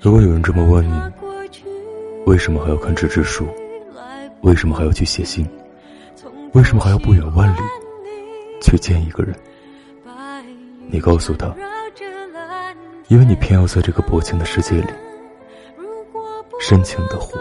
如果有人这么问你，为什么还要看纸质书？为什么还要去写信？为什么还要不远万里去见一个人？你告诉他，因为你偏要在这个薄情的世界里，深情的活。